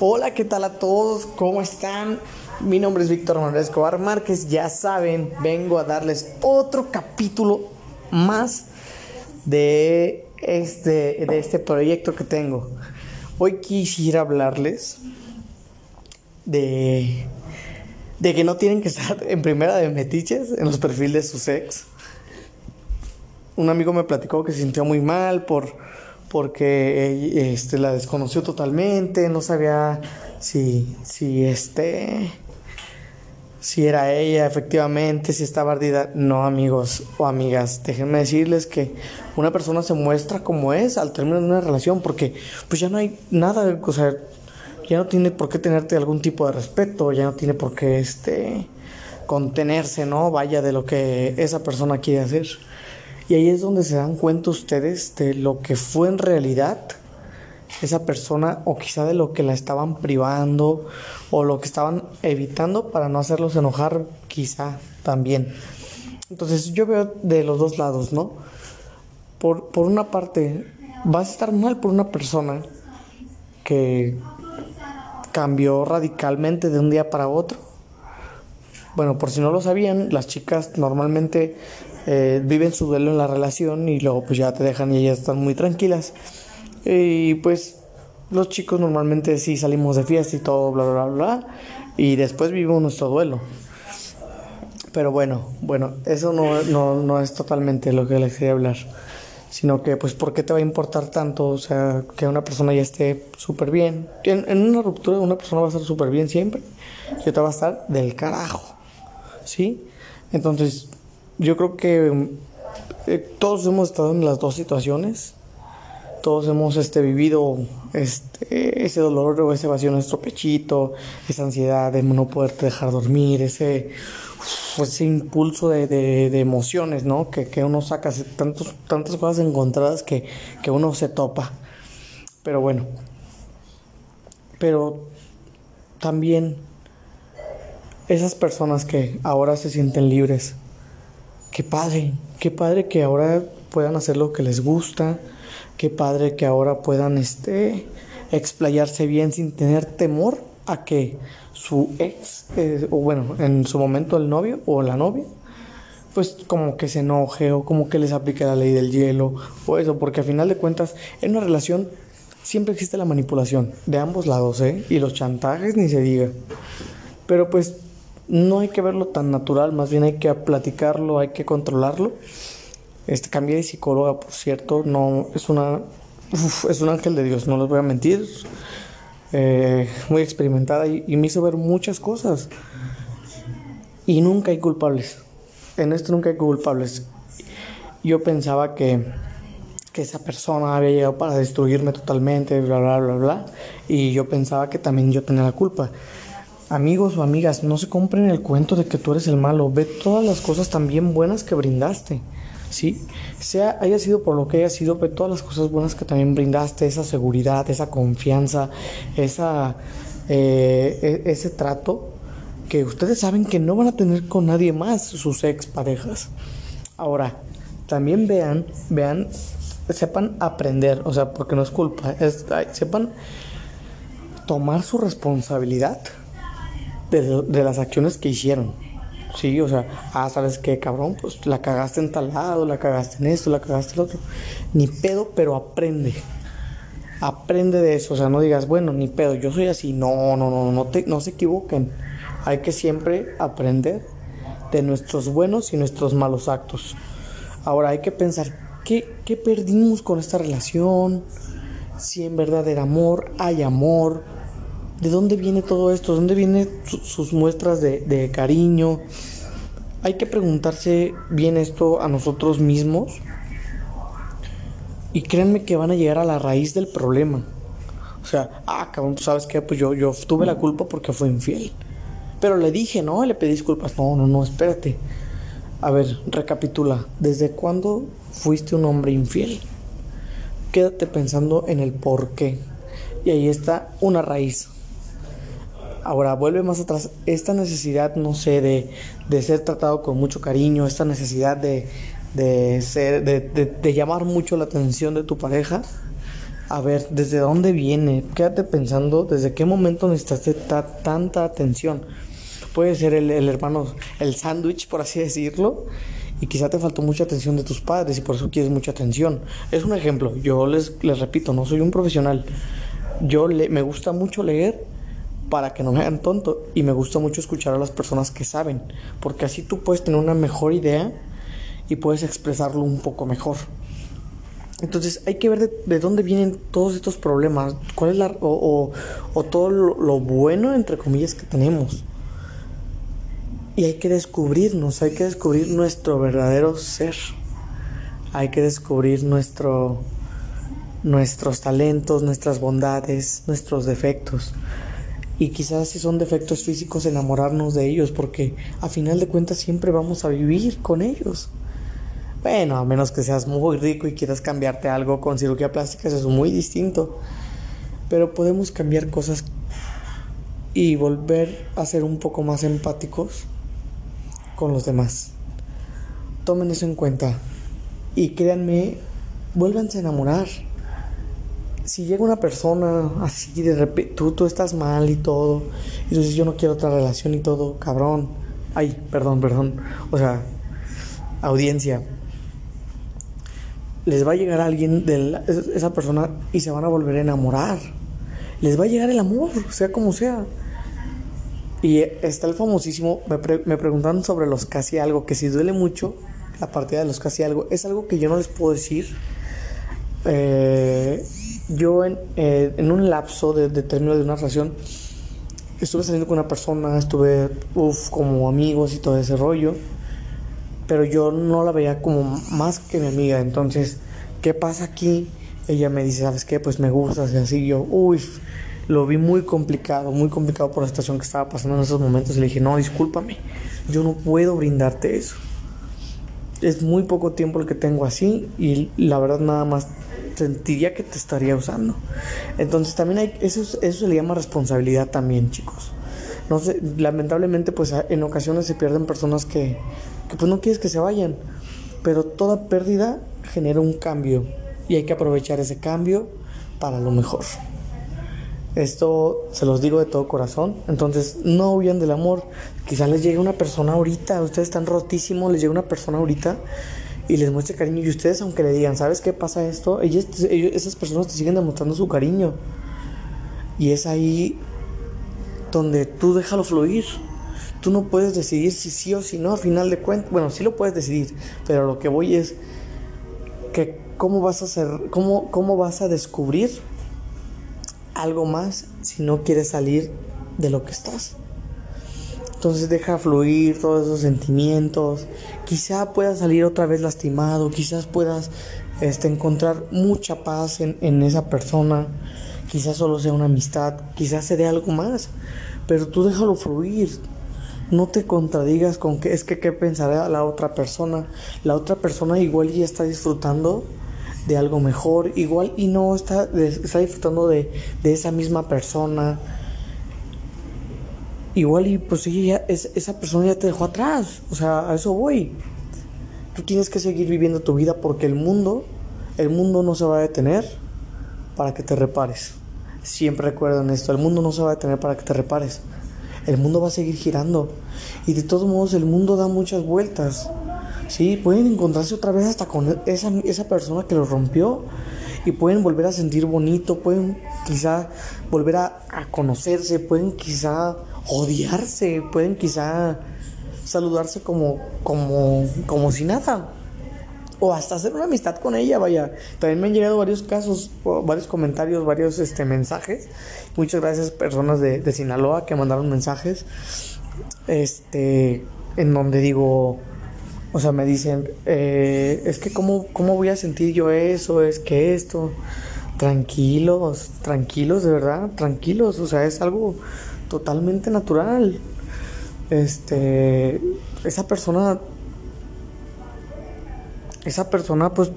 Hola, ¿qué tal a todos? ¿Cómo están? Mi nombre es Víctor Manuel Escobar Márquez. Ya saben, vengo a darles otro capítulo más de este, de este proyecto que tengo. Hoy quisiera hablarles de, de que no tienen que estar en primera de metiches en los perfiles de sus ex. Un amigo me platicó que se sintió muy mal por porque este, la desconoció totalmente, no sabía si, si, este, si era ella efectivamente, si estaba ardida. No, amigos o amigas, déjenme decirles que una persona se muestra como es al término de una relación, porque pues ya no hay nada, o sea, ya no tiene por qué tenerte algún tipo de respeto, ya no tiene por qué este contenerse, ¿no? Vaya de lo que esa persona quiere hacer. Y ahí es donde se dan cuenta ustedes de lo que fue en realidad esa persona o quizá de lo que la estaban privando o lo que estaban evitando para no hacerlos enojar quizá también. Entonces yo veo de los dos lados, ¿no? Por, por una parte, vas a estar mal por una persona que cambió radicalmente de un día para otro. Bueno, por si no lo sabían, las chicas normalmente eh, viven su duelo en la relación y luego pues ya te dejan y ellas están muy tranquilas. Y pues los chicos normalmente sí salimos de fiesta y todo, bla, bla, bla, bla, y después vivimos nuestro duelo. Pero bueno, bueno, eso no, no, no es totalmente lo que les quería hablar. Sino que, pues, ¿por qué te va a importar tanto? O sea, que una persona ya esté súper bien. En, en, una ruptura, una persona va a estar súper bien siempre. Y otra va a estar del carajo. ¿Sí? Entonces, yo creo que eh, todos hemos estado en las dos situaciones. Todos hemos este, vivido este, ese dolor o ese vacío en nuestro pechito, esa ansiedad de no poderte dejar dormir, ese, ese impulso de, de, de emociones, ¿no? Que, que, uno saca, tantos, tantas cosas encontradas que, que uno se topa. Pero bueno, pero también esas personas que ahora se sienten libres, qué padre, qué padre que ahora puedan hacer lo que les gusta, qué padre que ahora puedan este explayarse bien sin tener temor a que su ex eh, o bueno en su momento el novio o la novia pues como que se enoje o como que les aplique la ley del hielo o eso porque a final de cuentas en una relación siempre existe la manipulación de ambos lados ¿eh? y los chantajes ni se diga pero pues no hay que verlo tan natural, más bien hay que platicarlo, hay que controlarlo. Este cambié de psicóloga, por cierto, no es una es un ángel de Dios, no les voy a mentir. Eh, muy experimentada y, y me hizo ver muchas cosas. Y nunca hay culpables. En esto nunca hay culpables. Yo pensaba que, que esa persona había llegado para destruirme totalmente, bla, bla, bla, bla. Y yo pensaba que también yo tenía la culpa. Amigos o amigas, no se compren el cuento de que tú eres el malo. Ve todas las cosas también buenas que brindaste. ¿Sí? Sea haya sido por lo que haya sido, ve todas las cosas buenas que también brindaste, esa seguridad, esa confianza, esa, eh, ese trato que ustedes saben que no van a tener con nadie más sus ex parejas. Ahora, también vean, vean, sepan aprender, o sea, porque no es culpa, es, sepan tomar su responsabilidad de, de, las acciones que hicieron. Sí, o sea, ah, ¿sabes qué, cabrón? Pues la cagaste en tal lado, la cagaste en esto, la cagaste en otro. Ni pedo, pero aprende. Aprende de eso, o sea, no digas, bueno, ni pedo, yo soy así. No, no, no, no, te, no se equivoquen. Hay que siempre aprender de nuestros buenos y nuestros malos actos. Ahora hay que pensar, ¿qué, qué perdimos con esta relación? Si en verdad era amor, hay amor, ¿De dónde viene todo esto? ¿De dónde vienen su, sus muestras de, cariño? Hay que preguntarse bien esto a nosotros mismos. Y créanme que van a llegar a la raíz del problema. O sea, ah, cabrón, ¿sabes qué? Pues yo, yo tuve la culpa porque fue infiel. Pero le dije, no, le pedí disculpas. No, no, no, espérate. A ver, recapitula. ¿Desde cuándo fuiste un hombre infiel? Quédate pensando en el por qué. Y ahí está una raíz. Ahora vuelve más atrás esta necesidad, no sé, de, de ser tratado con mucho cariño, esta necesidad de, de ser, de, de, llamar mucho la atención de tu pareja, a ver, ¿desde dónde viene? Quédate pensando desde qué momento necesitaste tanta atención. Puede ser el, hermano, el sándwich, por así decirlo, y quizá te faltó mucha atención de tus padres y por eso quieres mucha atención. Es un ejemplo, yo les, les repito, no soy un profesional. Yo le, me gusta mucho leer para que no me hagan tonto y me gusta mucho escuchar a las personas que saben, porque así tú puedes tener una mejor idea y puedes expresarlo un poco mejor. Entonces hay que ver de, dónde vienen todos estos problemas, cuál es la o, todo lo, bueno entre comillas que tenemos. Y hay que descubrirnos, hay que descubrir nuestro verdadero ser. Hay que descubrir nuestro nuestros talentos, nuestras bondades, nuestros defectos. Y quizás si son defectos físicos enamorarnos de ellos porque a final de cuentas siempre vamos a vivir con ellos. Bueno, a menos que seas muy rico y quieras cambiarte algo con cirugía plástica, eso es muy distinto. Pero podemos cambiar cosas y volver a ser un poco más empáticos con los demás. Tomen eso en cuenta. Y créanme, vuélvanse a enamorar. Si llega una persona así de repente, tú, estás mal y todo, y tú dices yo no quiero otra relación y todo, cabrón. Ay, perdón, perdón. O sea, audiencia les va a llegar alguien de esa persona y se van a volver a enamorar. Les va a llegar el amor, sea como sea. Y está el famosísimo, me, me preguntaron sobre los casi algo, que si duele mucho la partida de los casi algo, es algo que yo no les puedo decir. Eh, yo en, eh, en, un lapso de, de, término de una relación estuve saliendo con una persona, estuve uf, como amigos y todo ese rollo pero yo no la veía como más que mi amiga. Entonces, ¿qué pasa aquí? Ella me dice, ¿sabes qué? Pues me gusta, y así yo, uy, lo vi muy complicado, muy complicado por la situación que estaba pasando en esos momentos. Y le dije, no, discúlpame, yo no puedo brindarte eso. Es muy poco tiempo el que tengo así y la verdad nada más sentiría que te estaría usando. Entonces también hay, eso, eso se le llama responsabilidad también, chicos. No sé, lamentablemente pues en ocasiones se pierden personas que que pues no quieres que se vayan. Pero toda pérdida genera un cambio y hay que aprovechar ese cambio para lo mejor. Esto se los digo de todo corazón. Entonces, no huyan del amor. Quizás les llegue una persona ahorita, ustedes están rotísimos, les llega una persona ahorita y les muestre cariño. Y ustedes, aunque le digan, ¿sabes qué pasa esto? Ellos, esas personas te siguen demostrando su cariño. Y es ahí donde tú déjalo fluir. Tú no puedes decidir si sí o si no, a final de cuentas. Bueno, sí lo puedes decidir, pero lo que voy es que cómo vas a hacer, cómo, cómo vas a descubrir algo más si no quieres salir de lo que estás. Entonces deja fluir todos esos sentimientos. Quizá puedas salir otra vez lastimado, quizás puedas este, encontrar mucha paz en, en esa persona. Quizás solo sea una amistad, quizás se dé algo más. Pero tú déjalo fluir, no te contradigas con que es que qué pensará la otra persona. La otra persona igual ya está disfrutando de algo mejor, igual y no está, está disfrutando de, esa misma persona. Igual y pues sí, esa persona ya te dejó atrás. O sea, a eso voy. Tú tienes que seguir viviendo tu vida porque el mundo, el mundo no se va a detener para que te repares. Siempre recuerden esto, el mundo no se va a detener para que te repares el mundo va a seguir girando. Y de todos modos el mundo da muchas vueltas. Sí, pueden encontrarse otra vez hasta con esa, esa persona que lo rompió y pueden volver a sentir bonito, pueden quizá volver a, a conocerse, pueden quizá odiarse, pueden quizá saludarse como, como, como si nada o hasta hacer una amistad con ella, vaya. También me han llegado varios casos, varios comentarios, varios este, mensajes. Muchas gracias personas de, de Sinaloa que mandaron mensajes, este, en donde digo, o sea, me dicen, eh, es que cómo, cómo voy a sentir yo eso, es que esto, tranquilos, tranquilos, de verdad, tranquilos, o sea, es algo totalmente natural. Este, esa persona esa persona pues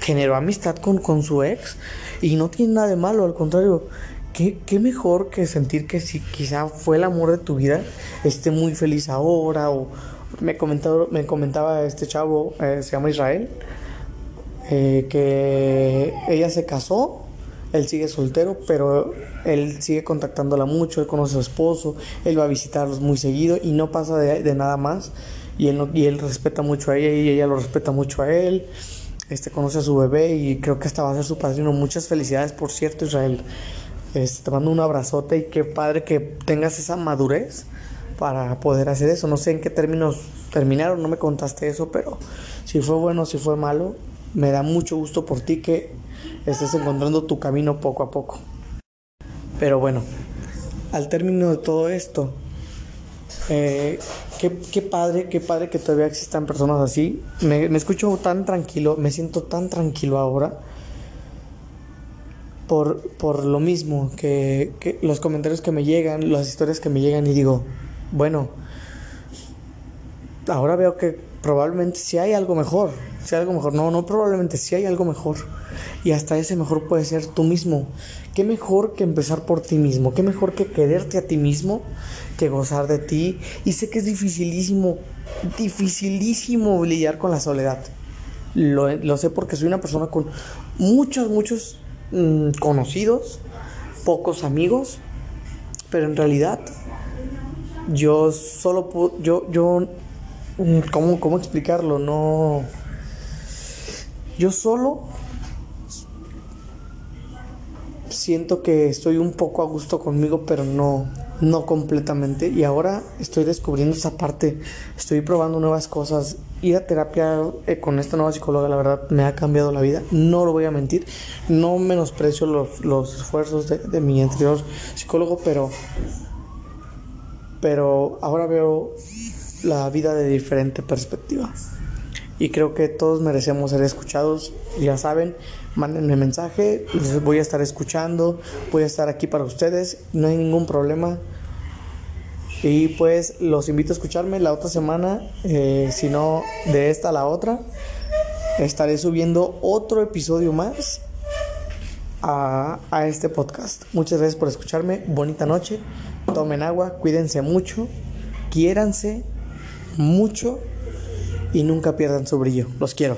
generó amistad con, con su ex y no tiene nada de malo, al contrario, ¿qué, qué mejor que sentir que si quizá fue el amor de tu vida, esté muy feliz ahora o me comentaba, me comentaba este chavo, eh, se llama Israel, eh, que ella se casó Él sigue soltero, pero él sigue contactándola mucho, él conoce a su esposo, él va a visitarlos muy seguido y no pasa de, nada más. Y él, y él respeta mucho a ella y ella lo respeta mucho a él. Este conoce a su bebé y creo que hasta va a ser su padrino. Muchas felicidades, por cierto, Israel. Este, te mando un abrazote y qué padre que tengas esa madurez para poder hacer eso. No sé en qué términos terminaron, no me contaste eso, pero si fue bueno, si fue malo, me da mucho gusto por ti que estés encontrando tu camino poco a poco. Pero bueno, al término de todo esto, eh, qué, padre, qué padre que todavía existan personas así. Me, escucho tan tranquilo, me siento tan tranquilo ahora. Por, por lo mismo, que, que los comentarios que me llegan, las historias que me llegan y digo, bueno, ahora veo que probablemente si hay algo mejor, si algo mejor, no, no probablemente si hay algo mejor. Y hasta ese mejor puede ser tú mismo. ¿Qué mejor que empezar por ti mismo? ¿Qué mejor que quererte a ti mismo? Que gozar de ti. Y sé que es dificilísimo, dificilísimo lidiar con la soledad. Lo, lo sé porque soy una persona con muchos, muchos mm, conocidos, pocos amigos, pero en realidad yo solo puedo, yo, yo ¿Cómo, ¿Cómo explicarlo? No. Yo solo siento que estoy un poco a gusto conmigo, pero no, no completamente. Y ahora estoy descubriendo esa parte, estoy probando nuevas cosas. Ir a terapia eh, con esta nueva psicóloga, la verdad, me ha cambiado la vida. No lo voy a mentir. No menosprecio los, los esfuerzos de, de mi anterior psicólogo, pero, pero ahora veo la vida de diferente perspectiva. Y creo que todos merecemos ser escuchados. Ya saben, mándenme mensaje, les voy a estar escuchando, voy a estar aquí para ustedes, no hay ningún problema. Y pues los invito a escucharme la otra semana, eh, si no de esta a la otra, estaré subiendo otro episodio más a, a este podcast. Muchas gracias por escucharme, bonita noche, tomen agua, cuídense mucho, quiéranse mucho y nunca pierdan su brillo. Los quiero.